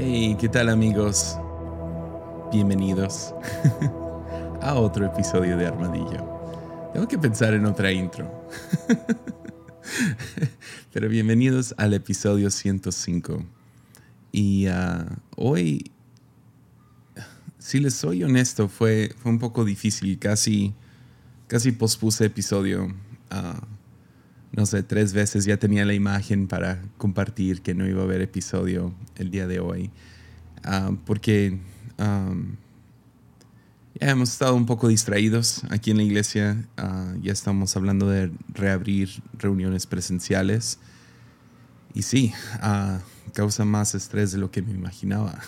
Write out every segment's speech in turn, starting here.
Hey, ¿qué tal amigos? Bienvenidos a otro episodio de Armadillo. Tengo que pensar en otra intro. Pero bienvenidos al episodio 105. Y ah, hoy, si les soy honesto, fue, fue un poco difícil. Casi, casi pospuse episodio. Ah, no sé, tres veces ya tenía la imagen para compartir que no iba a haber episodio el día de hoy. Ah, porque ya hemos estado un poco distraídos aquí en la iglesia. Ah, ya estamos hablando de reabrir reuniones presenciales. Y sí, uh, causa más estrés de lo que me imaginaba.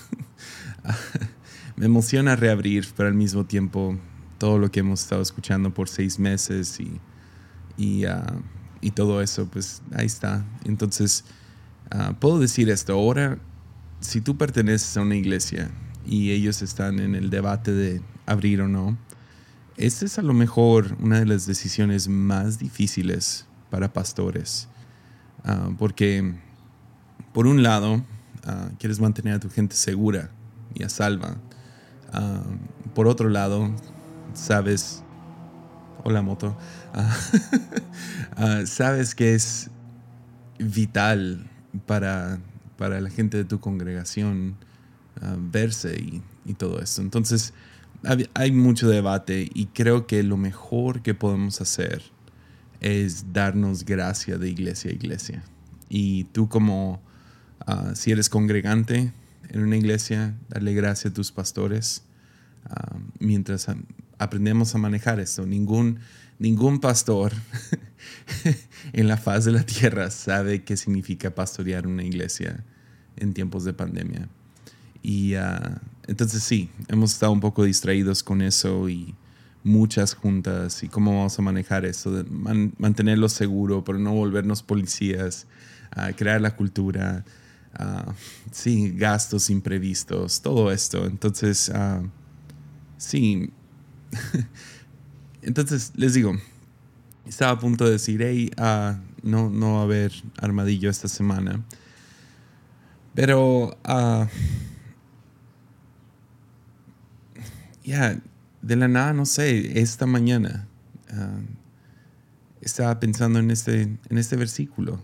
me emociona reabrir, pero al mismo tiempo todo lo que hemos estado escuchando por seis meses y, y y todo eso, pues ahí está. Entonces, ah, puedo decir esto, ahora, si tú perteneces a una iglesia y ellos están en el debate de abrir o no, esta es a lo mejor una de las decisiones más difíciles para pastores, ah, porque por un lado, ah, quieres mantener a tu gente segura y a salva. por otro lado, sabes Hola moto. Ah, ah, sabes que es vital para, para, la gente de tu congregación ah, verse y, todo esto. Entonces, hay mucho debate y creo que lo mejor que podemos hacer es darnos gracia de iglesia a iglesia. Y tú como, si eres congregante en una iglesia, darle gracia a tus pastores mientras aprendemos a manejar esto. Ningún, ningún pastor en la faz de la tierra sabe qué significa pastorear una iglesia en tiempos de pandemia. Y ah, entonces sí, hemos estado un poco distraídos con eso y muchas juntas y cómo vamos a manejar eso, de mantenerlo seguro, pero no volvernos policías, uh, crear la cultura, uh, sí, gastos imprevistos, todo esto. Entonces, sí, Entonces, les digo, estaba a punto de decir, hey, uh, no, no va a haber armadillo esta semana. Pero, uh, ya, de la nada, no sé, esta mañana uh, estaba pensando en este, en este versículo,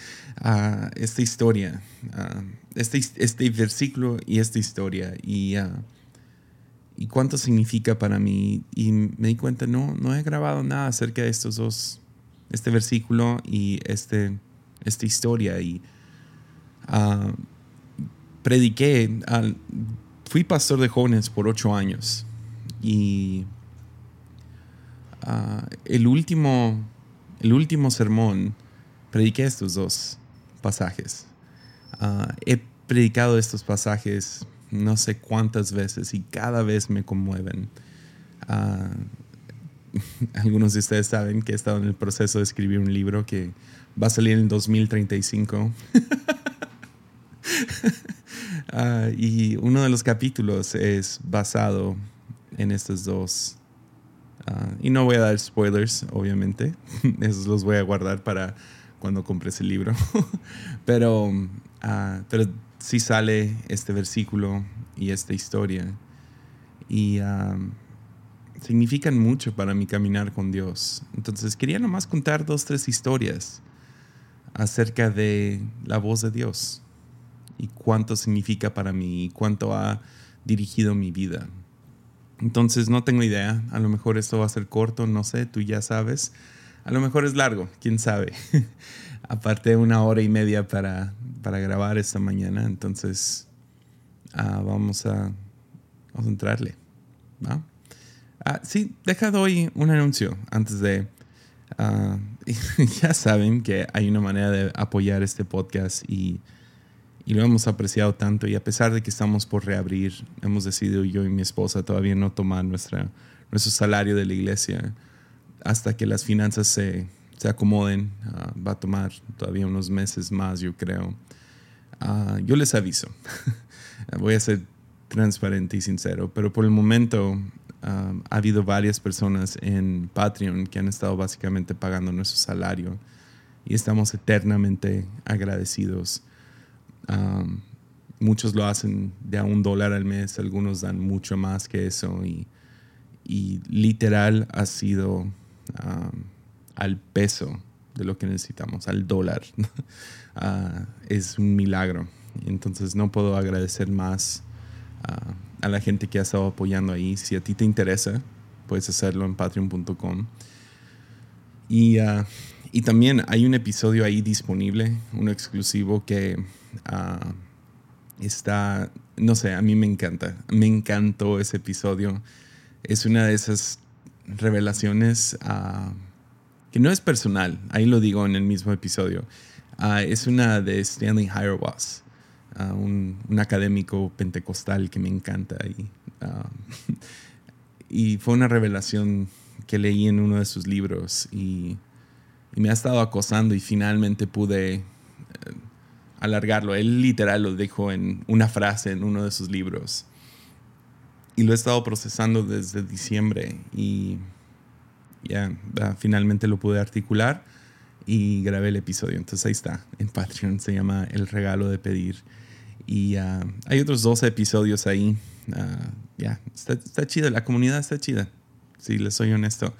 esta historia, este, este versículo y esta historia. Y y cuánto significa para mí. Y me di cuenta, no, no he grabado nada acerca de estos dos, este versículo y este, esta historia. Y uh, prediqué, fui pastor de jóvenes por ocho años. Y uh, el, último, el último sermón, prediqué estos dos pasajes. Uh, he predicado estos pasajes no sé cuántas veces y cada vez me conmueven. Ah, algunos de ustedes saben que he estado en el proceso de escribir un libro que va a salir en 2035. Ah, y uno de los capítulos es basado en estos dos. Ah, y no voy a dar spoilers, obviamente. Esos los voy a guardar para cuando compres el libro. pero, pero sí sale este versículo y esta historia. Y significan mucho para mi caminar con Dios. Entonces quería nomás contar dos, tres historias acerca de la voz de Dios y cuánto significa para mí y cuánto ha dirigido mi vida. Entonces no tengo idea, a lo mejor esto va a ser corto, no sé, tú ya sabes. A lo mejor es largo, quién sabe. Aparte una hora y media para para grabar esta mañana, entonces ah, vamos, a, vamos a entrarle. Ah, sí, deja hoy un anuncio antes de... Ah, ya saben que hay una manera de apoyar este podcast y, y, lo hemos apreciado tanto y a pesar de que estamos por reabrir, hemos decidido yo y mi esposa todavía no tomar nuestra, nuestro salario de la iglesia hasta que las finanzas se, se acomoden. va a tomar todavía unos meses más, yo creo. Ah, yo les aviso. Voy a ser transparente y sincero, pero por el momento ah, ha habido varias personas en Patreon que han estado básicamente pagando nuestro salario y estamos eternamente agradecidos. muchos lo hacen de a un dólar al mes, algunos dan mucho más que eso y, literal ha sido um, al peso de lo que necesitamos, al dólar. Ah, es un milagro. Entonces no puedo agradecer más ah, a la gente que ha estado apoyando ahí. Si a ti te interesa, puedes hacerlo en patreon.com. Y, uh, y también hay un episodio ahí disponible, uno exclusivo que está, no sé, a mí me encanta. Me encantó ese episodio. Es una de esas revelaciones que no es personal, ahí lo digo en el mismo episodio. es una de Stanley Hierwas, un, un, académico pentecostal que me encanta. Y, y fue una revelación que leí en uno de sus libros y, me ha estado acosando y finalmente pude eh, alargarlo. Él literal lo dijo en una frase en uno de sus libros. Y lo he estado procesando desde diciembre y ya finalmente lo pude articular y grabé el episodio. Entonces ahí está, en Patreon se llama El regalo de pedir. Y ah, hay otros 12 episodios ahí. Ah, ya, está, está chida, la comunidad está chida si les soy honesto.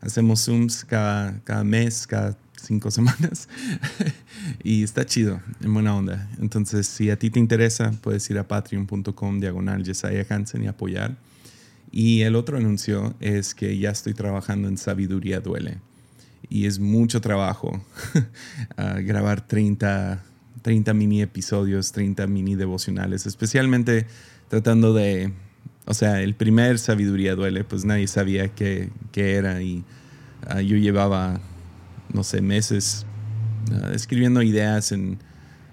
Hacemos Zooms cada, cada mes, cada cinco semanas. y está chido, en buena onda. Entonces, si a ti te interesa, puedes ir a patreon.com diagonal Hansen y apoyar. Y el otro anuncio es que ya estoy trabajando en Sabiduría Duele. Y es mucho trabajo grabar 30, 30 mini episodios, 30 mini devocionales, especialmente tratando de o sea, el primer sabiduría duele, pues nadie sabía qué, era y ah, yo llevaba, no sé, meses ah, escribiendo ideas en,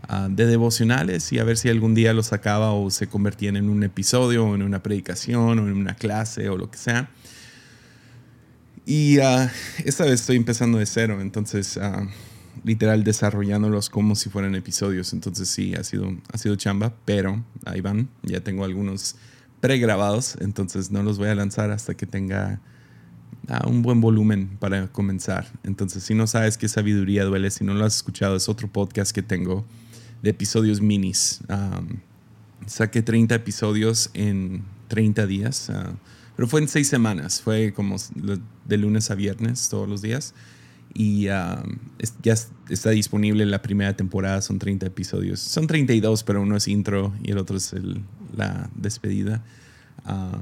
ah, de devocionales y a ver si algún día lo sacaba o se convertían en un episodio o en una predicación o en una clase o lo que sea. Y esta vez estoy empezando de cero, entonces literal desarrollándolos como si fueran episodios. Entonces sí, ha sido, ha sido chamba, pero ahí van, ya tengo algunos pregrabados, entonces no los voy a lanzar hasta que tenga ah, un buen volumen para comenzar. Entonces, si no sabes qué sabiduría duele, si no lo has escuchado, es otro podcast que tengo de episodios minis. saqué 30 episodios en 30 días, ah, pero fue en 6 semanas, fue como de lunes a viernes todos los días. Y ya está disponible la primera temporada, son 30 episodios. Son 32, pero uno es intro y el otro es la despedida. Uh,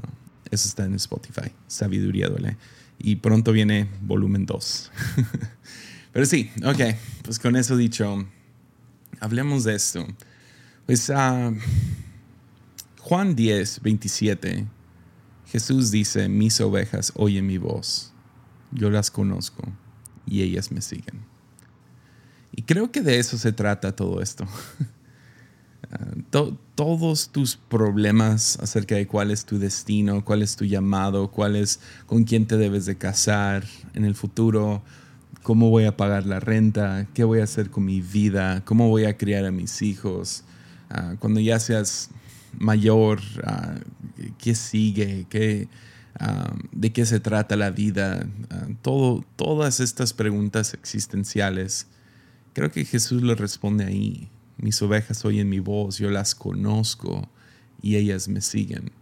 eso está en Spotify, Sabiduría Duele. Y pronto viene volumen 2. Pero sí, ok, pues con eso dicho, hablemos de esto. Pues uh, Juan 10, 27, Jesús dice, mis ovejas oyen mi voz, yo las conozco y ellas me siguen. Y creo que de eso se trata todo esto. todos tus problemas acerca de cuál es tu destino, cuál es tu llamado, cuál es con quién te debes de casar en el futuro, cómo voy a pagar la renta, qué voy a hacer con mi vida, cómo voy a criar a mis hijos, ah, cuando ya seas mayor, ah, qué sigue, qué, ah, de qué se trata la vida, todo, todas estas preguntas existenciales, creo que Jesús le responde ahí. Mis ovejas oyen mi voz, yo las conozco y ellas me siguen.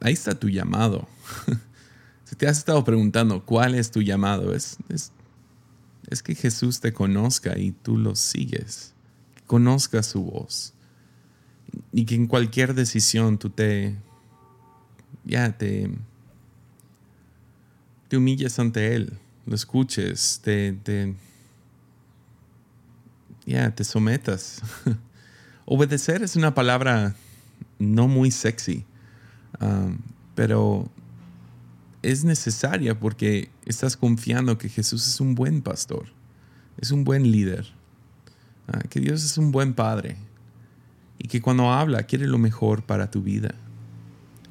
Ahí está tu llamado. si te has estado preguntando cuál es tu llamado, es, es, que Jesús te conozca y tú lo sigues, que conozcas su voz y que en cualquier decisión tú te, ya te, te humilles ante Él, lo escuches, te, te ya, te sometas. Obedecer es una palabra no muy sexy, um, pero es necesaria porque estás confiando que Jesús es un buen pastor, es un buen líder, ah, que Dios es un buen padre y que cuando habla quiere lo mejor para tu vida.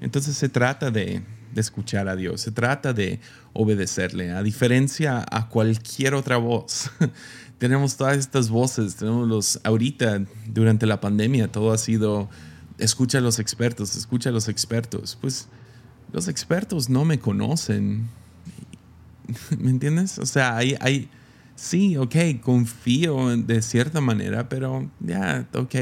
Entonces se trata de, de escuchar a Dios, se trata de obedecerle, a diferencia a cualquier otra voz. tenemos todas estas voces, tenemos los, ahorita, durante la pandemia, todo ha sido, escucha a los expertos, escucha a los expertos. Pues los expertos no me conocen. ¿Me entiendes? O sea, hay, sí, ok, confío de cierta manera, pero ya, ok.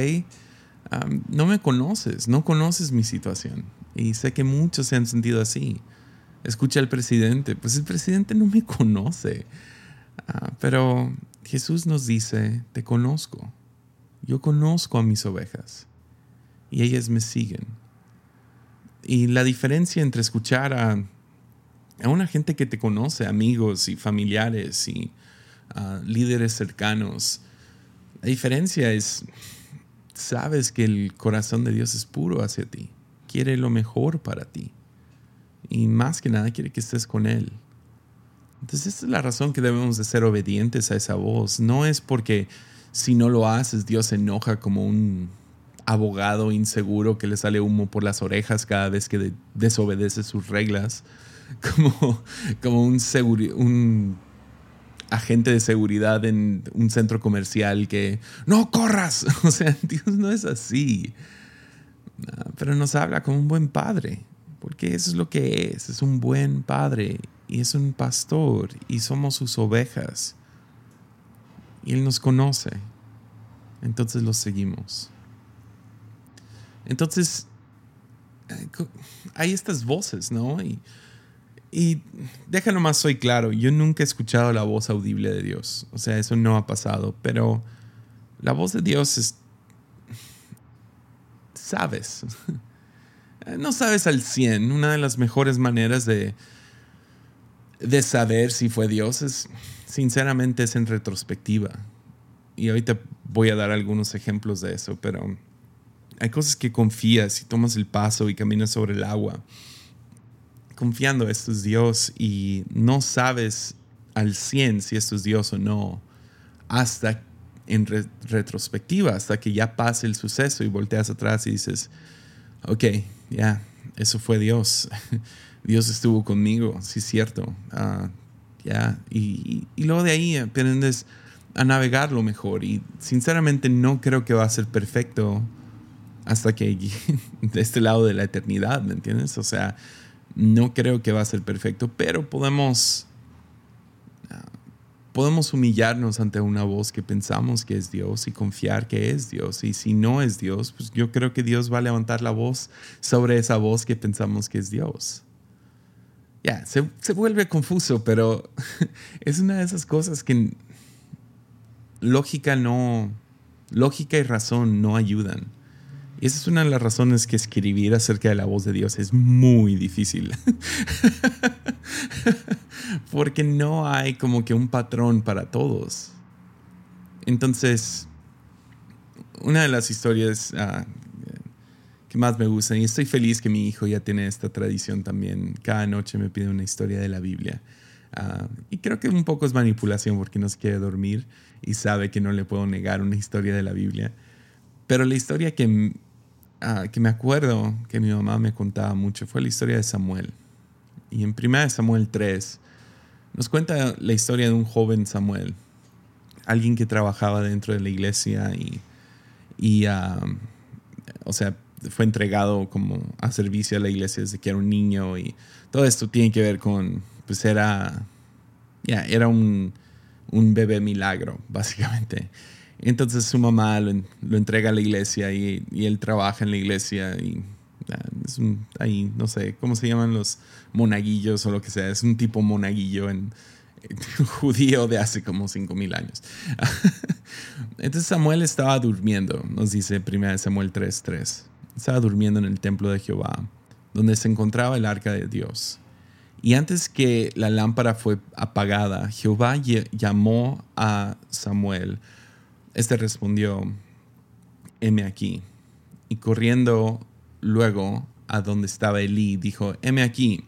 no me conoces, no conoces mi situación. Y sé que muchos se han sentido así. Escucha al presidente, pues el presidente no me conoce. Ah, pero Jesús nos dice, te conozco. Yo conozco a mis ovejas y ellas me siguen. Y la diferencia entre escuchar a, una gente que te conoce, amigos y familiares y ah, líderes cercanos, la diferencia es, sabes que el corazón de Dios es puro hacia ti, quiere lo mejor para ti y más que nada quiere que estés con Él. Entonces esa es la razón que debemos de ser obedientes a esa voz. No es porque si no lo haces Dios se enoja como un abogado inseguro que le sale humo por las orejas cada vez que desobedece sus reglas, como, como un, un agente de seguridad en un centro comercial que no corras. O sea, Dios no es así. Pero nos habla como un buen padre, porque eso es lo que es, es un buen padre y es un pastor y somos sus ovejas. Y Él nos conoce. Entonces lo seguimos. Entonces, eh, hay estas voces, ¿no? Y, y déjalo más, soy claro, yo nunca he escuchado la voz audible de Dios. O sea, eso no ha pasado, pero la voz de Dios es... Sabes. No sabes al 100. Una de las mejores maneras de, de saber si fue Dios es, sinceramente, es en retrospectiva. Y ahorita voy a dar algunos ejemplos de eso, pero hay cosas que confías y tomas el paso y caminas sobre el agua confiando esto es Dios y no sabes al 100 si esto es Dios o no hasta en retrospectiva, hasta que ya pase el suceso y volteas atrás y dices, ok, ya, eso fue Dios. Dios estuvo conmigo, sí es cierto. Ah, ya, y, y, luego de ahí aprendes a navegarlo mejor. Y sinceramente no creo que va a ser perfecto hasta que de este lado de la eternidad, ¿me entiendes? O sea, no creo que va a ser perfecto, pero podemos, ah, podemos humillarnos ante una voz que pensamos que es Dios y confiar que es Dios. Y si no es Dios, pues yo creo que Dios va a levantar la voz sobre esa voz que pensamos que es Dios. Ya, se, se vuelve confuso, pero es una de esas cosas que lógica no, lógica y razón no ayudan. Y esa es una de las razones que escribir acerca de la voz de Dios es muy difícil. Porque no hay como que un patrón para todos. Entonces, una de las historias ah, que más me gustan, y estoy feliz que mi hijo ya tiene esta tradición también, cada noche me pide una historia de la Biblia. Ah, y creo que un poco es manipulación porque no se quiere dormir y sabe que no le puedo negar una historia de la Biblia. Pero la historia que Ah, que me acuerdo que mi mamá me contaba mucho fue la historia de Samuel. Y en 1 Samuel 3 nos cuenta la historia de un joven Samuel, alguien que trabajaba dentro de la iglesia y, y ah, o sea, fue entregado como a servicio a la iglesia desde que era un niño y todo esto tiene que ver con, pues era, ya, era un, un bebé milagro, básicamente. Entonces su mamá lo, entrega a la iglesia y, él trabaja en la iglesia y ah, es ahí, no sé, ¿cómo se llaman los monaguillos o lo que sea? Es un tipo monaguillo en, judío de hace como 5000 años. Entonces Samuel estaba durmiendo, nos dice 1 Samuel 3:3. Estaba durmiendo en el templo de Jehová, donde se encontraba el arca de Dios. Y antes que la lámpara fue apagada, Jehová llamó a Samuel este respondió, heme aquí. Y corriendo luego a donde estaba Elí, dijo, heme aquí,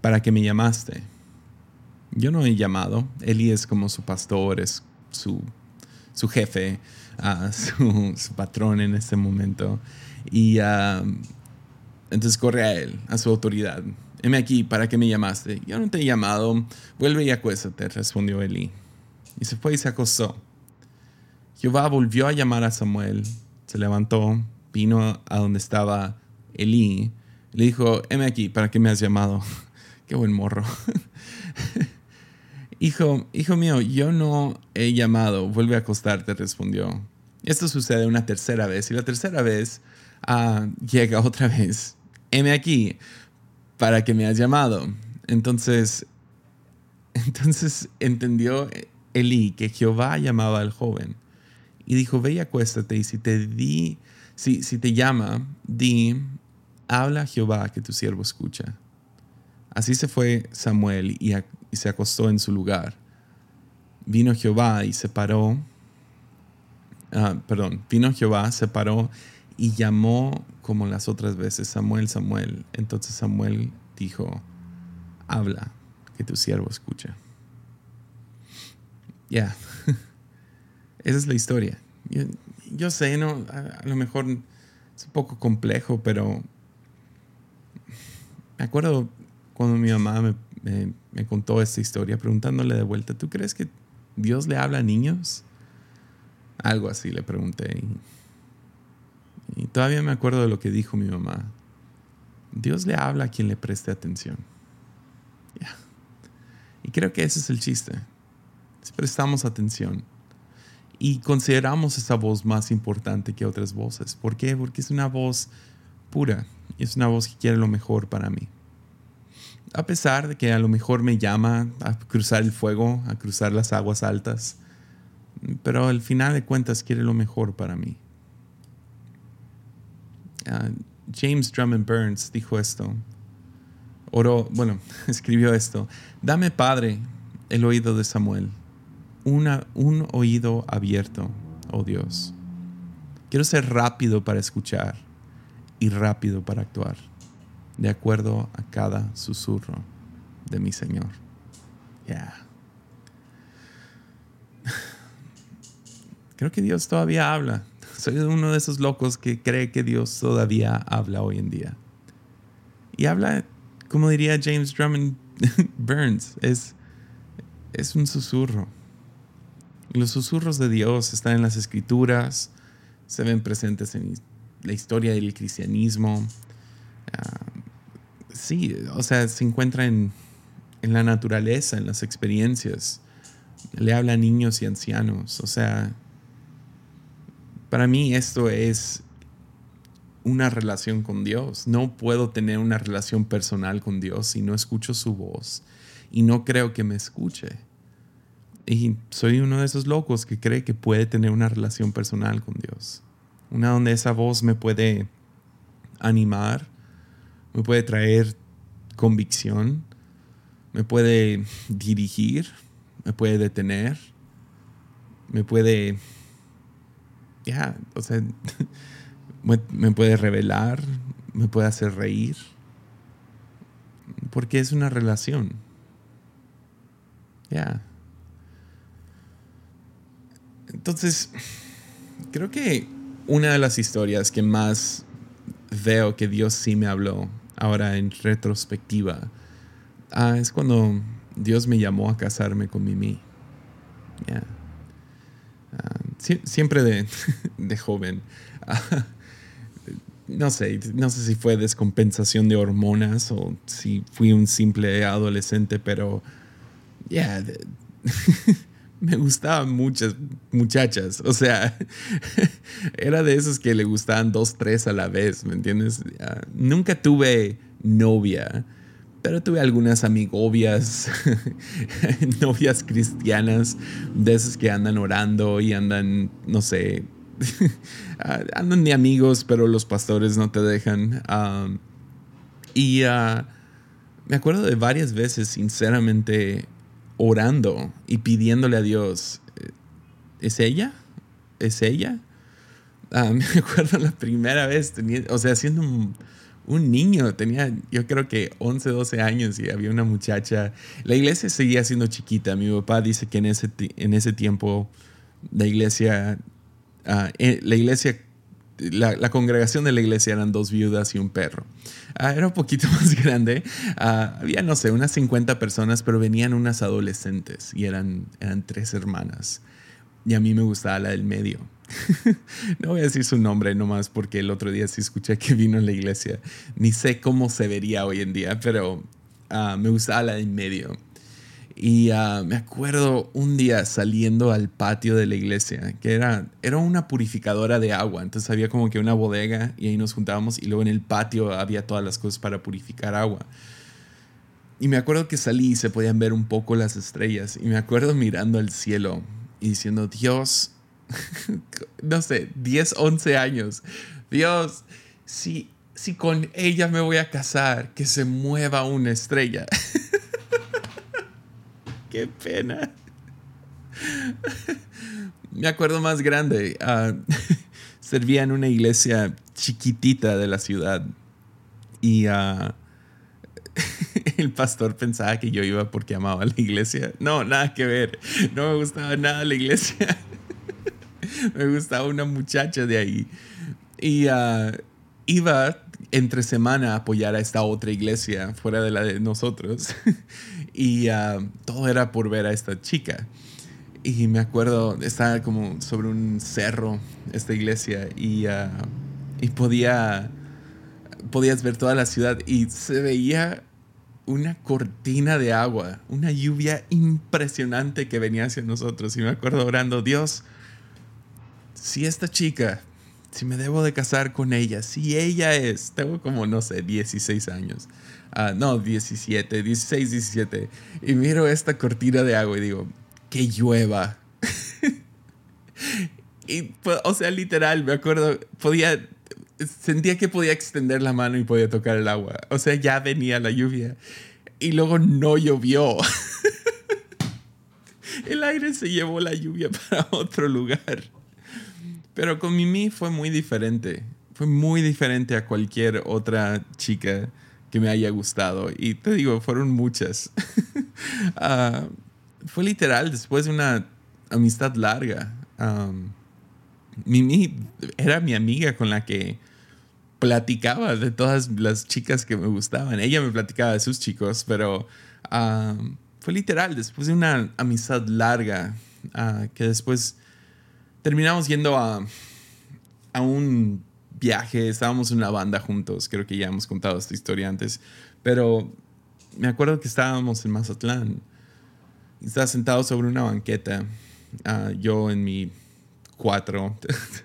para que me llamaste. Yo no he llamado, Elí es como su pastor, es su, su jefe, uh, su, patrón en este momento. Y entonces corre a él, a su autoridad. Heme aquí, ¿para que me llamaste? Yo no te he llamado, vuelve y acuéstate, respondió Elí. Y se fue y se acostó. Jehová volvió a llamar a Samuel, se levantó, vino a donde estaba Elí, le dijo, heme aquí, ¿para qué me has llamado? qué buen morro. hijo, hijo mío, yo no he llamado, vuelve a acostarte, respondió. Esto sucede una tercera vez y la tercera vez ah, llega otra vez. Heme aquí, para que me has llamado. Entonces, entonces entendió Elí que Jehová llamaba al joven y dijo, ve y acuéstate y si te di, si, si te llama, di, habla Jehová que tu siervo escucha. Así se fue Samuel y, y se acostó en su lugar. Vino Jehová y se paró, ah, perdón, vino Jehová, se paró y llamó como las otras veces, Samuel, Samuel. Entonces Samuel dijo, habla, que tu siervo escucha. Ya, esa es la historia. Yo, sé, ¿no? A, lo mejor es un poco complejo, pero me acuerdo cuando mi mamá me, contó esta historia preguntándole de vuelta, ¿tú crees que Dios le habla a niños? Algo así le pregunté. Y, todavía me acuerdo de lo que dijo mi mamá. Dios le habla a quien le preste atención. Y creo que ese es el chiste. Si prestamos atención y consideramos esa voz más importante que otras voces. ¿Por qué? Porque es una voz pura y es una voz que quiere lo mejor para mí. A pesar de que a lo mejor me llama a cruzar el fuego, a cruzar las aguas altas, pero al final de cuentas quiere lo mejor para mí. Ah, James Drummond Burns dijo esto. Oro, bueno, escribió esto. Dame, Padre, el oído de Samuel, un oído abierto, oh Dios. Quiero ser rápido para escuchar y rápido para actuar, de acuerdo a cada susurro de mi Señor. Yeah. Creo que Dios todavía habla. Soy uno de esos locos que cree que Dios todavía habla hoy en día. Y habla, como diría James Drummond Burns, es, es un susurro. Los susurros de Dios están en las escrituras, se ven presentes en la historia del cristianismo. Ah, sí, o sea, se encuentra en, en la naturaleza, en las experiencias. Le habla a niños y ancianos. O sea, para mí esto es una relación con Dios. No puedo tener una relación personal con Dios si no escucho su voz y no creo que me escuche. Y soy uno de esos locos que cree que puede tener una relación personal con Dios. Una donde esa voz me puede animar, me puede traer convicción, me puede dirigir, me puede detener, me puede ya, o sea, me, puede revelar, me puede hacer reír, porque es una relación. Ya. Entonces, creo que una de las historias que más veo que Dios sí me habló ahora en retrospectiva ah, es cuando Dios me llamó a casarme con Mimi. Ya siempre de, joven. no sé, no sé si fue descompensación de hormonas o si fui un simple adolescente, pero ya, me gustaban muchas muchachas. O sea, era de esos que le gustaban dos, tres a la vez, ¿me entiendes? nunca tuve novia pero tuve algunas amigobias, novias cristianas, de esas que andan orando y andan, no sé, andan de amigos, pero los pastores no te dejan. y ah, me acuerdo de varias veces, sinceramente, orando y pidiéndole a Dios, ¿es ella? ¿Es ella? Ah, me acuerdo la primera vez, o sea, haciendo un un niño, tenía yo creo que 11, 12 años y había una muchacha. La iglesia seguía siendo chiquita. Mi papá dice que en ese, en ese tiempo la iglesia, ah, eh, la iglesia, la, congregación de la iglesia eran dos viudas y un perro. Ah, era un poquito más grande. Ah, había, no sé, unas 50 personas, pero venían unas adolescentes y eran, eran tres hermanas. Y a mí me gustaba la del medio. no voy a decir su nombre nomás porque el otro día sí escuché que vino en la iglesia. Ni sé cómo se vería hoy en día, pero ah, me gustaba la de en medio. Y ah, me acuerdo un día saliendo al patio de la iglesia, que era, era una purificadora de agua. Entonces había como que una bodega y ahí nos juntábamos y luego en el patio había todas las cosas para purificar agua. Y me acuerdo que salí y se podían ver un poco las estrellas. Y me acuerdo mirando al cielo y diciendo, Dios, no sé, 10, 11 años. Dios, si, si con ella me voy a casar, que se mueva una estrella. Qué pena. Me acuerdo más grande. Ah, servía en una iglesia chiquitita de la ciudad. Y uh, el pastor pensaba que yo iba porque amaba la iglesia. No, nada que ver. No me gustaba nada la iglesia. me gustaba una muchacha de ahí. Y uh, iba entre semana a apoyar a esta otra iglesia fuera de la de nosotros. y uh, todo era por ver a esta chica. Y me acuerdo, estaba como sobre un cerro esta iglesia y, uh, y podía, podías ver toda la ciudad y se veía una cortina de agua, una lluvia impresionante que venía hacia nosotros. Y me acuerdo orando, Dios, si esta chica si me debo de casar con ella, si ella es, tengo como, no sé, 16 años, uh, no, 17, 16, 17, y miro esta cortina de agua y digo, que llueva. pues, o sea, literal, me acuerdo, podía, sentía que podía extender la mano y podía tocar el agua. O sea, ya venía la lluvia. Y luego no llovió. el aire se llevó la lluvia para otro lugar. Pero con Mimi fue muy diferente. Fue muy diferente a cualquier otra chica que me haya gustado. Y te digo, fueron muchas. Ah, fue literal, después de una amistad larga. Mimi era mi amiga con la que platicaba de todas las chicas que me gustaban. Ella me platicaba de sus chicos, pero fue literal, después de una amistad larga, ah, que después terminamos yendo a, a un viaje, estábamos en una banda juntos, creo que ya hemos contado esta historia antes, pero me acuerdo que estábamos en Mazatlán, estaba sentado sobre una banqueta, ah, yo en mi cuatro,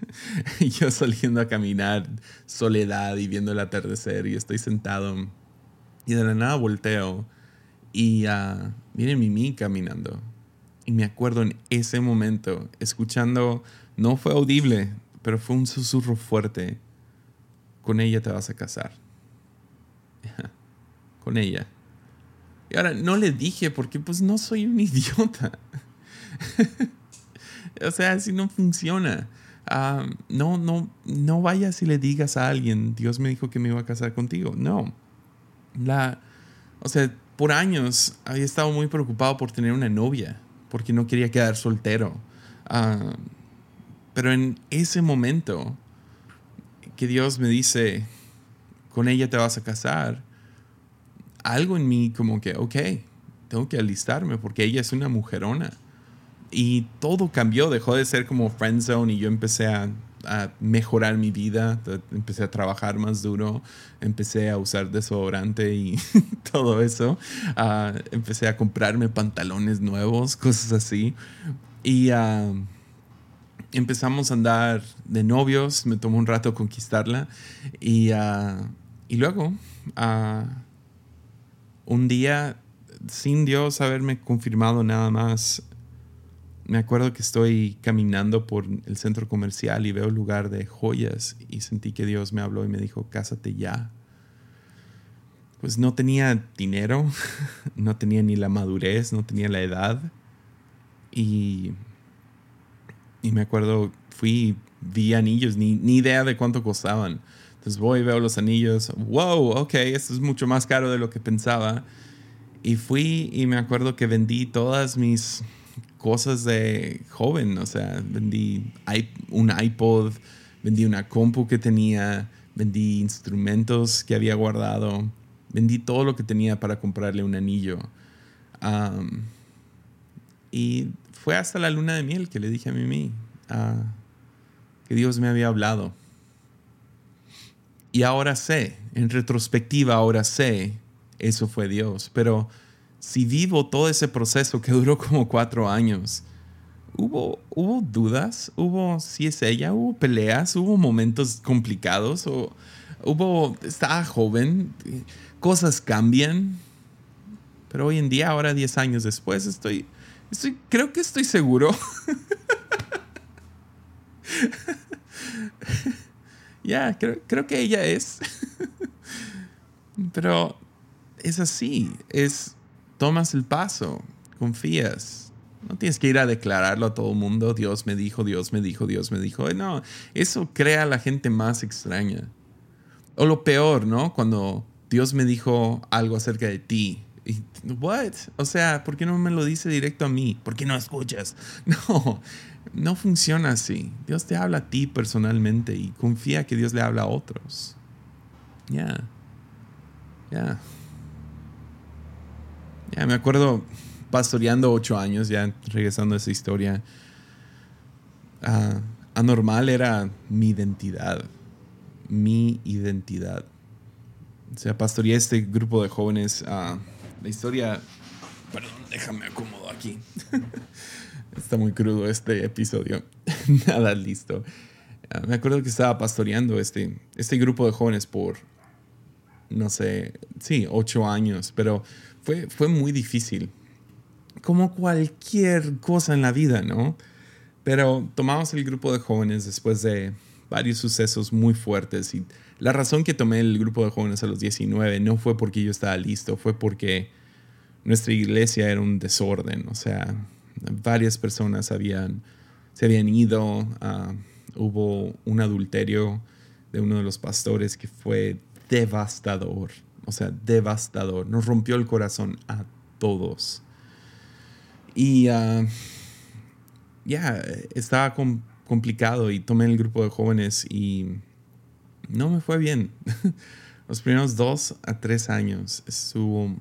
yo saliendo a caminar, soledad y viendo el atardecer, y estoy sentado, y de la nada volteo, y uh, viene Mimi caminando y me acuerdo en ese momento, escuchando, no fue audible, pero fue un susurro fuerte. Con ella te vas a casar. Con ella. Y ahora no le dije porque pues no soy un idiota. o sea, así no funciona. Ah, no, no, no vayas y le digas a alguien, Dios me dijo que me iba a casar contigo. No. La, o sea, por años había estado muy preocupado por tener una novia porque no quería quedar soltero. Ah, pero en ese momento que Dios me dice, con ella te vas a casar, algo en mí como que, ok, tengo que alistarme porque ella es una mujerona. Y todo cambió, dejó de ser como friend zone y yo empecé a a mejorar mi vida, empecé a trabajar más duro, empecé a usar desodorante y todo eso, uh, empecé a comprarme pantalones nuevos, cosas así. Y uh, empezamos a andar de novios, me tomó un rato conquistarla y, uh, y luego un día, sin Dios haberme confirmado nada más, me acuerdo que estoy caminando por el centro comercial y veo lugar de joyas y sentí que Dios me habló y me dijo, cásate ya. Pues no tenía dinero, no tenía ni la madurez, no tenía la edad. Y, y me acuerdo, fui, vi anillos, ni, ni idea de cuánto costaban. Entonces voy, veo los anillos, wow, ok, esto es mucho más caro de lo que pensaba. Y fui y me acuerdo que vendí todas mis cosas de joven, o sea, vendí un iPod, vendí una compu que tenía, vendí instrumentos que había guardado, vendí todo lo que tenía para comprarle un anillo. y fue hasta la luna de miel que le dije a Mimi uh, que Dios me había hablado. Y ahora sé, en retrospectiva ahora sé, eso fue Dios, pero si vivo todo ese proceso que duró como cuatro años, hubo, hubo dudas, hubo si es ella, hubo peleas, hubo momentos complicados, o hubo, estaba joven, cosas cambian, pero hoy en día, ahora 10 años después, estoy, estoy creo que estoy seguro. ya, creo, creo que ella es. pero es así, es, tomas el paso, confías. No tienes que ir a declararlo a todo el mundo, Dios me dijo, Dios me dijo, Dios me dijo. No, eso crea a la gente más extraña. O lo peor, ¿no? Cuando Dios me dijo algo acerca de ti. ¿What? O sea, ¿por qué no me lo dice directo a mí? ¿Por qué no escuchas? No, no funciona así. Dios te habla a ti personalmente y confía que Dios le habla a otros. Ya. Ya. Ya, me acuerdo pastoreando ocho años, ya regresando a esa historia. Ah, anormal era mi identidad. Mi identidad. O sea, pastoreé este grupo de jóvenes. Uh, la historia. Perdón, déjame acomodo aquí. Está muy crudo este episodio. Nada listo. Uh, me acuerdo que estaba pastoreando este, este grupo de jóvenes por, no sé, sí, ocho años, pero fue, fue muy difícil. Como cualquier cosa en la vida, ¿no? Pero tomamos el grupo de jóvenes después de varios sucesos muy fuertes y la razón que tomé el grupo de jóvenes a los 19 no fue porque yo estaba listo, fue porque nuestra iglesia era un desorden, o sea, varias personas habían, se habían ido, ah, hubo un adulterio de uno de los pastores que fue devastador, o sea, devastador, nos rompió el corazón a todos. Y ah, ya, estaba complicado y tomé el grupo de jóvenes y no me fue bien. Los primeros dos a tres años estuvo,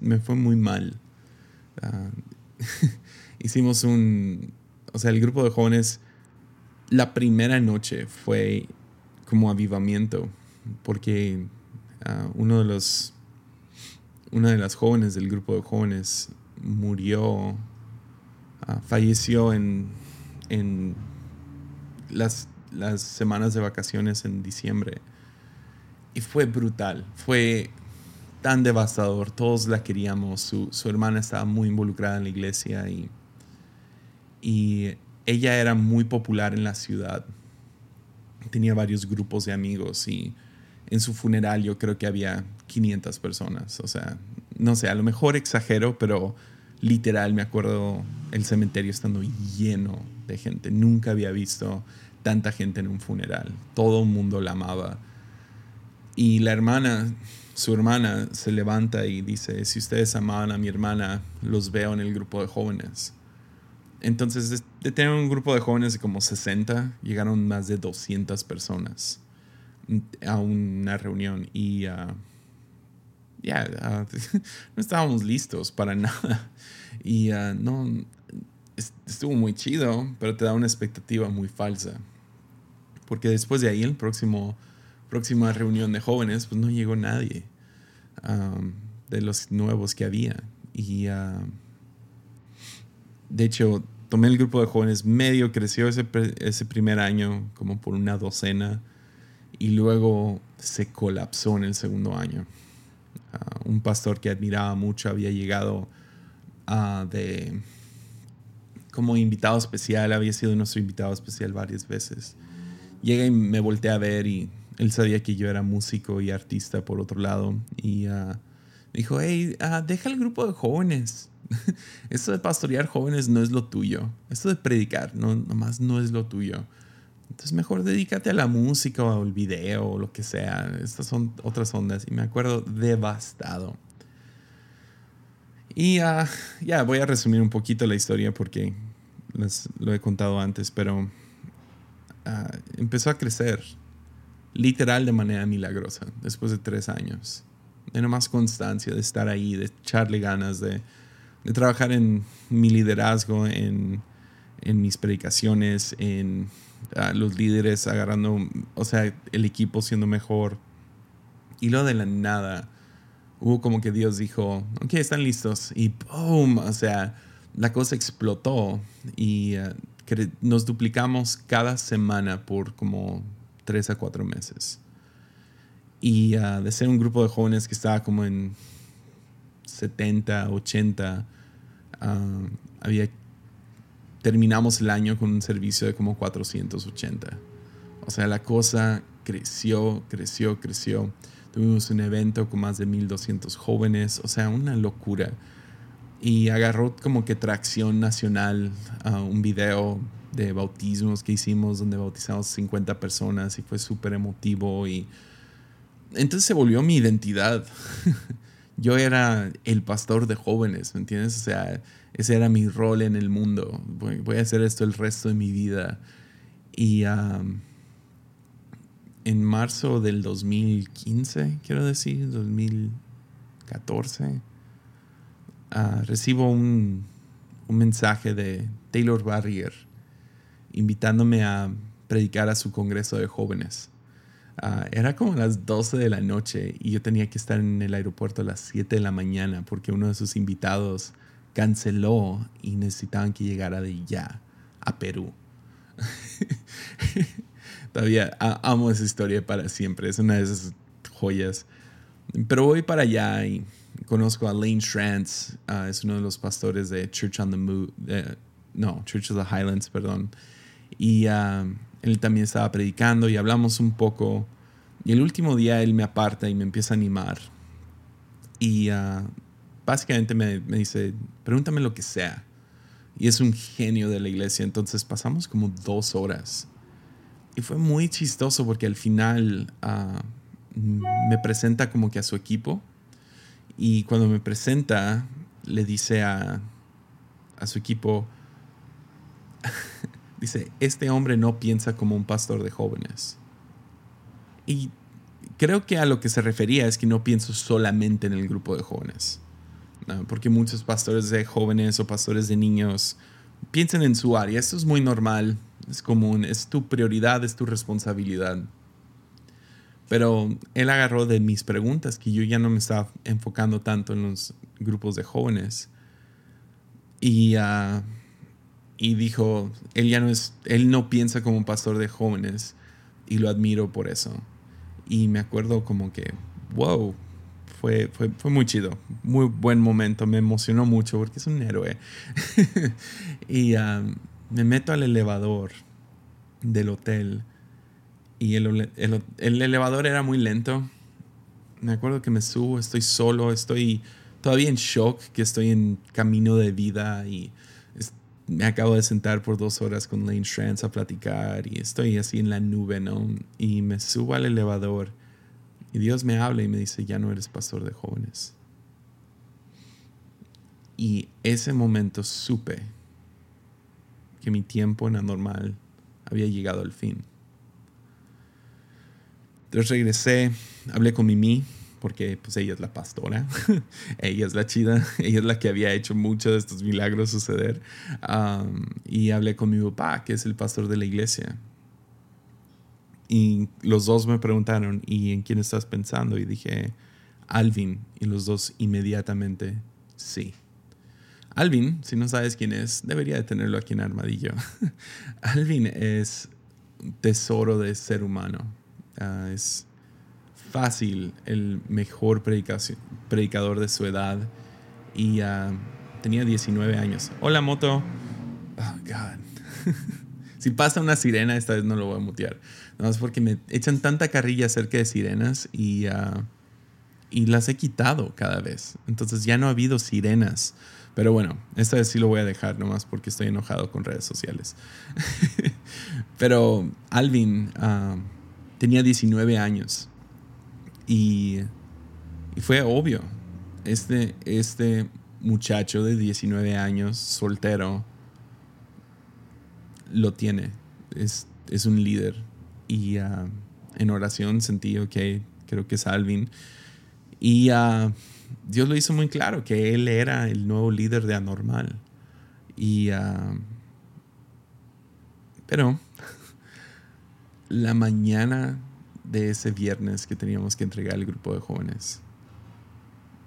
me, fue muy mal. Ah, hicimos un, o sea, el grupo de jóvenes, la primera noche fue como avivamiento, porque uno de los, una de las jóvenes del grupo de jóvenes murió, ah, falleció en, en las las semanas de vacaciones en diciembre. Y fue brutal, fue tan devastador, todos la queríamos, su, hermana estaba muy involucrada en la iglesia y, y ella era muy popular en la ciudad, tenía varios grupos de amigos y en su funeral yo creo que había 500 personas, o sea, no sé, a lo mejor exagero, pero literal me acuerdo el cementerio estando lleno de gente, nunca había visto tanta gente en un funeral. Todo el mundo la amaba. Y la hermana, su hermana, se levanta y dice, si ustedes amaban a mi hermana, los veo en el grupo de jóvenes. Entonces, de tener un grupo de jóvenes de como 60, llegaron más de 200 personas a una reunión y uh, ya uh, no estábamos listos para nada. Y uh, no, estuvo muy chido, pero te da una expectativa muy falsa porque después de ahí, el próximo, próxima reunión de jóvenes, pues no llegó nadie de los nuevos que había. Y de hecho, tomé el grupo de jóvenes, medio creció ese, ese primer año, como por una docena, y luego se colapsó en el segundo año. Ah, un pastor que admiraba mucho había llegado de como invitado especial, había sido nuestro invitado especial varias veces llega y me voltea a ver y él sabía que yo era músico y artista por otro lado y uh, dijo, hey, uh, deja el grupo de jóvenes. Esto de pastorear jóvenes no es lo tuyo. Esto de predicar no, nomás no es lo tuyo. Entonces mejor dedícate a la música o al video o lo que sea. Estas son otras ondas. Y me acuerdo devastado. Y uh, ya voy a resumir un poquito la historia porque lo he contado antes, pero Ah, empezó a crecer, literal de manera milagrosa, después de tres años. De más constancia, de estar ahí, de echarle ganas, de, de trabajar en mi liderazgo, en, en mis predicaciones, en ah, los líderes agarrando, o sea, el equipo siendo mejor. Y lo de la nada, hubo como que Dios dijo, ok, están listos. Y ¡boom! O sea, la cosa explotó y eh, nos duplicamos cada semana por como tres a cuatro meses. Y uh, de ser un grupo de jóvenes que estaba como en 70, 80, uh, había, terminamos el año con un servicio de como 480. O sea, la cosa creció, creció, creció. Tuvimos un evento con más de 1200 jóvenes, o sea, una locura. Y agarró como que tracción nacional a un video de bautismos que hicimos donde bautizamos 50 personas y fue súper emotivo y entonces se volvió mi identidad. Yo era el pastor de jóvenes, ¿me entiendes? O sea, ese era mi rol en el mundo. Voy, a hacer esto el resto de mi vida. Y en marzo del 2015, quiero decir, 2014, ah, recibo un, un mensaje de Taylor Barrier invitándome a predicar a su congreso de jóvenes. Ah, era como las 12 de la noche y yo tenía que estar en el aeropuerto a las 7 de la mañana porque uno de sus invitados canceló y necesitaban que llegara de ya a Perú. Todavía amo esa historia para siempre, es una de esas joyas. Pero voy para allá y conozco a Lane Shrantz, ah, es uno de los pastores de Church on the Move, no, Church of the Highlands, perdón. Y ah, él también estaba predicando y hablamos un poco. Y el último día él me aparta y me empieza a animar. Y ah, básicamente me, dice, pregúntame lo que sea. Y es un genio de la iglesia. Entonces pasamos como dos horas. Y fue muy chistoso porque al final ah, me presenta como que a su equipo. Y cuando me presenta, le dice a, a su equipo, Dice, este hombre no piensa como un pastor de jóvenes. Y creo que a lo que se refería es que no pienso solamente en el grupo de jóvenes. Porque muchos pastores de jóvenes o pastores de niños piensan en su área. Esto es muy normal, es común, es tu prioridad, es tu responsabilidad. Pero él agarró de mis preguntas que yo ya no me estaba enfocando tanto en los grupos de jóvenes. Y uh, y dijo, él ya no es, él no piensa como un pastor de jóvenes y lo admiro por eso. Y me acuerdo como que, wow, fue, fue, fue muy chido, muy buen momento, me emocionó mucho porque es un héroe. y me meto al elevador del hotel y el, el, el elevador era muy lento. Me acuerdo que me subo, estoy solo, estoy todavía en shock, que estoy en camino de vida y me acabo de sentar por dos horas con Lane Strands a platicar y estoy así en la nube, ¿no? Y me subo al elevador y Dios me habla y me dice, ya no eres pastor de jóvenes. Y ese momento supe que mi tiempo en anormal había llegado al fin. Entonces regresé, hablé con Mimi, porque pues ella es la pastora, ella es la chida, ella es la que había hecho muchos de estos milagros suceder. y hablé con mi papá, que es el pastor de la iglesia. Y los dos me preguntaron, ¿y en quién estás pensando? Y dije, Alvin. Y los dos inmediatamente, sí. Alvin, si no sabes quién es, debería de tenerlo aquí en Armadillo. Alvin es tesoro de ser humano. Ah, es fácil el mejor predicador de su edad y uh, tenía 19 años. Hola, moto. Oh, God. si pasa una sirena, esta vez no lo voy a mutear. No, es porque me echan tanta carrilla acerca de sirenas y, uh, y las he quitado cada vez. Entonces ya no ha habido sirenas. Pero bueno, esta vez sí lo voy a dejar nomás porque estoy enojado con redes sociales. Pero Alvin uh, tenía 19 años y, fue obvio. Este, este muchacho de 19 años, soltero, lo tiene. Es, un líder. Y ah, en oración sentí, ok, creo que es Alvin. Y uh, Dios lo hizo muy claro, que él era el nuevo líder de Anormal. Y, uh, pero la mañana de ese viernes que teníamos que entregar al grupo de jóvenes.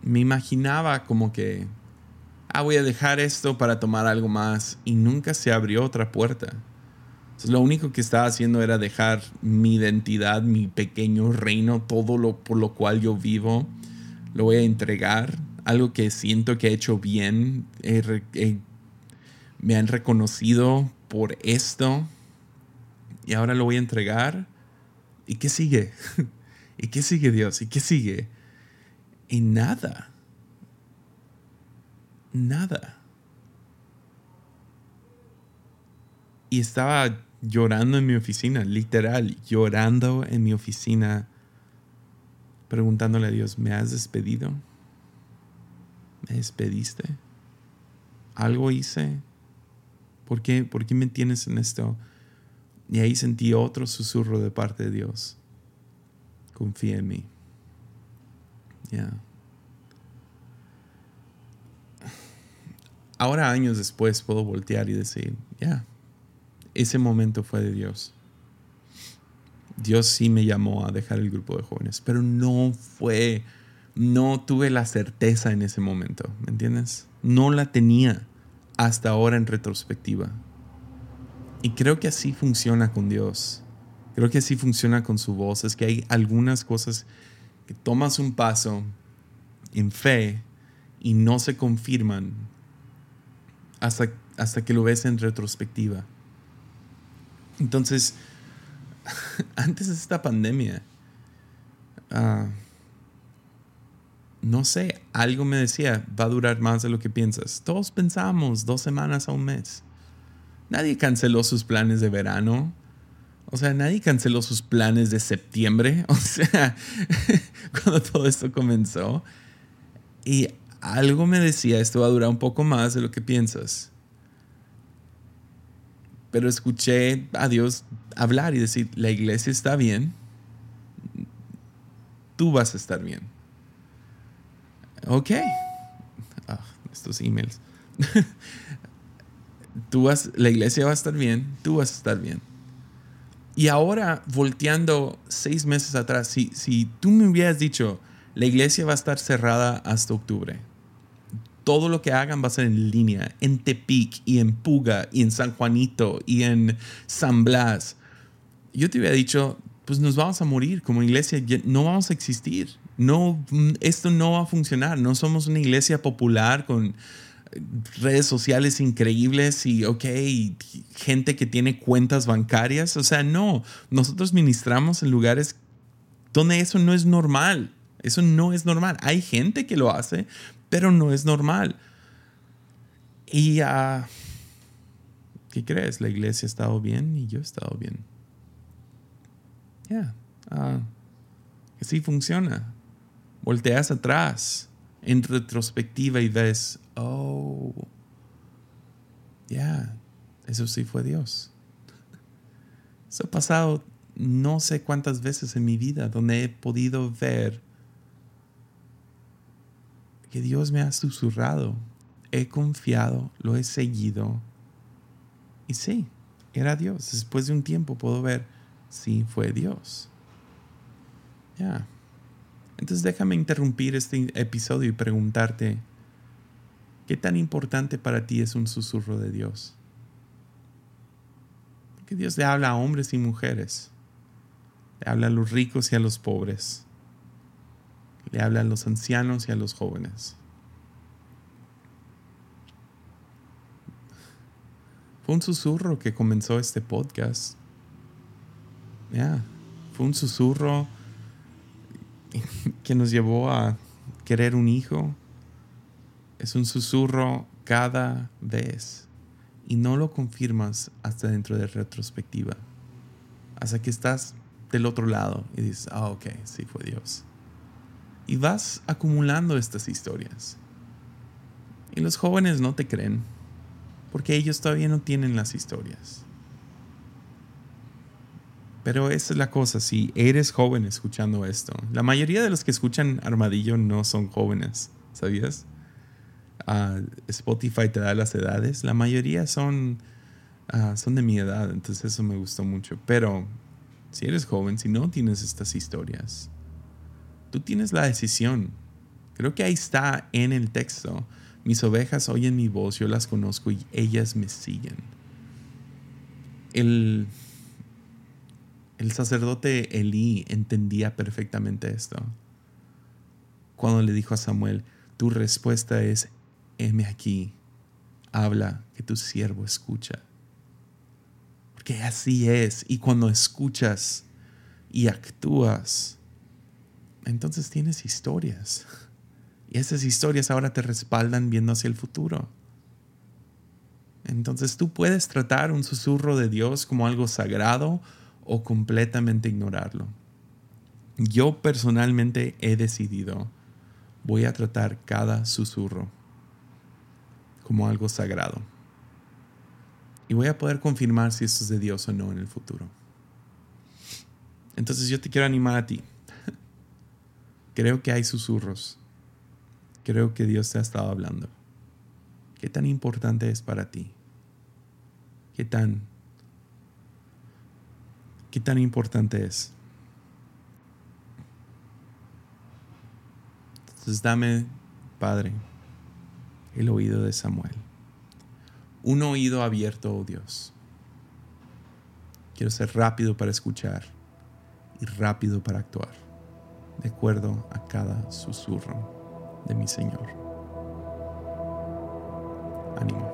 me imaginaba como que, ah, voy a dejar esto para tomar algo más y nunca se abrió otra puerta. Lo único que estaba haciendo era dejar mi identidad, mi pequeño reino, todo lo por lo cual yo vivo, lo voy a entregar. Algo que siento que he hecho bien, me han reconocido por esto y ahora lo voy a entregar. ¿Y qué sigue? ¿Y qué sigue Dios? ¿Y qué sigue? Y nada. Nada. Y estaba llorando en mi oficina, literal, llorando en mi oficina, preguntándole a Dios, ¿me has despedido? ¿Me despediste? ¿Algo hice? ¿Por qué, ¿Por qué me tienes en esto? Y ahí sentí otro susurro de parte de Dios. Confía en mí. Ahora, años después, puedo voltear y decir, ya, ese momento fue de Dios. Dios sí me llamó a dejar el grupo de jóvenes, pero no fue, no tuve la certeza en ese momento, ¿me entiendes? No la tenía hasta ahora en retrospectiva. Y creo que así funciona con Dios. Creo que así funciona con su voz. Es que hay algunas cosas que tomas un paso en fe y no se confirman hasta, hasta que lo ves en retrospectiva. Entonces, antes de esta pandemia, ah, no sé, algo me decía, va a durar más de lo que piensas. Todos pensamos dos semanas a un mes. Nadie canceló sus planes de verano. O sea, nadie canceló sus planes de septiembre. O sea, cuando todo esto comenzó. Y algo me decía, esto va a durar un poco más de lo que piensas. Pero escuché a Dios hablar y decir, la iglesia está bien, tú vas a estar bien. Ok. Ah, estos emails. tú vas, la iglesia va a estar bien, tú vas a estar bien. Y ahora, volteando seis meses atrás, si, si tú me hubieras dicho, la iglesia va a estar cerrada hasta octubre. Todo lo que hagan va a ser en línea, en Tepic y en Puga y en San Juanito y en San Blas. Yo te hubiera dicho, pues nos vamos a morir como iglesia, no vamos a existir. No, esto no va a funcionar. No somos una iglesia popular con redes sociales increíbles y, ok, gente que tiene cuentas bancarias. O sea, no, nosotros ministramos en lugares donde eso no es normal. Eso no es normal. Hay gente que lo hace, pero no es normal. Y, uh, ¿qué crees? La iglesia ha estado bien y yo he estado bien. Ya, yeah. sí funciona. Volteas atrás en retrospectiva y ves, oh, ya, eso sí fue Dios. Eso ha pasado no sé cuántas veces en mi vida donde he podido ver que Dios me ha susurrado. He confiado, lo he seguido. Y sí, era Dios. Después de un tiempo puedo ver, sí, fue Dios. Ya. Entonces déjame interrumpir este episodio y preguntarte, ¿qué tan importante para ti es un susurro de Dios? Que Dios le habla a hombres y mujeres. Le habla a los ricos y a los pobres le habla a los ancianos y a los jóvenes. Fue un susurro que comenzó este podcast. Fue un susurro que nos llevó a querer un hijo. Es un susurro cada vez. Y no lo confirmas hasta dentro de retrospectiva. Hasta que estás del otro lado y dices, ah, ok, sí fue Dios. Y vas acumulando estas historias. Y los jóvenes no te creen, porque ellos todavía no tienen las historias. Pero esa es la cosa, si eres joven escuchando esto, la mayoría de los que escuchan Armadillo no son jóvenes, ¿sabías? Ah, Spotify te da las edades, la mayoría son, ah, son de mi edad, entonces eso me gustó mucho. Pero si eres joven, si no tienes estas historias, Tú tienes la decisión. Creo que ahí está en el texto. Mis ovejas oyen mi voz, yo las conozco y ellas me siguen. El, el sacerdote Elí entendía perfectamente esto. Cuando le dijo a Samuel, tu respuesta es, heme aquí, habla, que tu siervo escucha. Porque así es, y cuando escuchas y actúas, entonces tienes historias. Y esas historias ahora te respaldan viendo hacia el futuro. Entonces tú puedes tratar un susurro de Dios como algo sagrado o completamente ignorarlo. Yo personalmente he decidido, voy a tratar cada susurro como algo sagrado. Y voy a poder confirmar si esto es de Dios o no en el futuro. Entonces yo te quiero animar a ti. Creo que hay susurros creo que Dios te ha estado hablando. ¿Qué tan importante es para ti? ¿Qué tan qué tan importante es? Entonces dame, Padre, el oído de Samuel. Un oído abierto, oh Dios. Quiero ser rápido para escuchar y rápido para actuar, de acuerdo a cada susurro de mi Señor. Ánimo.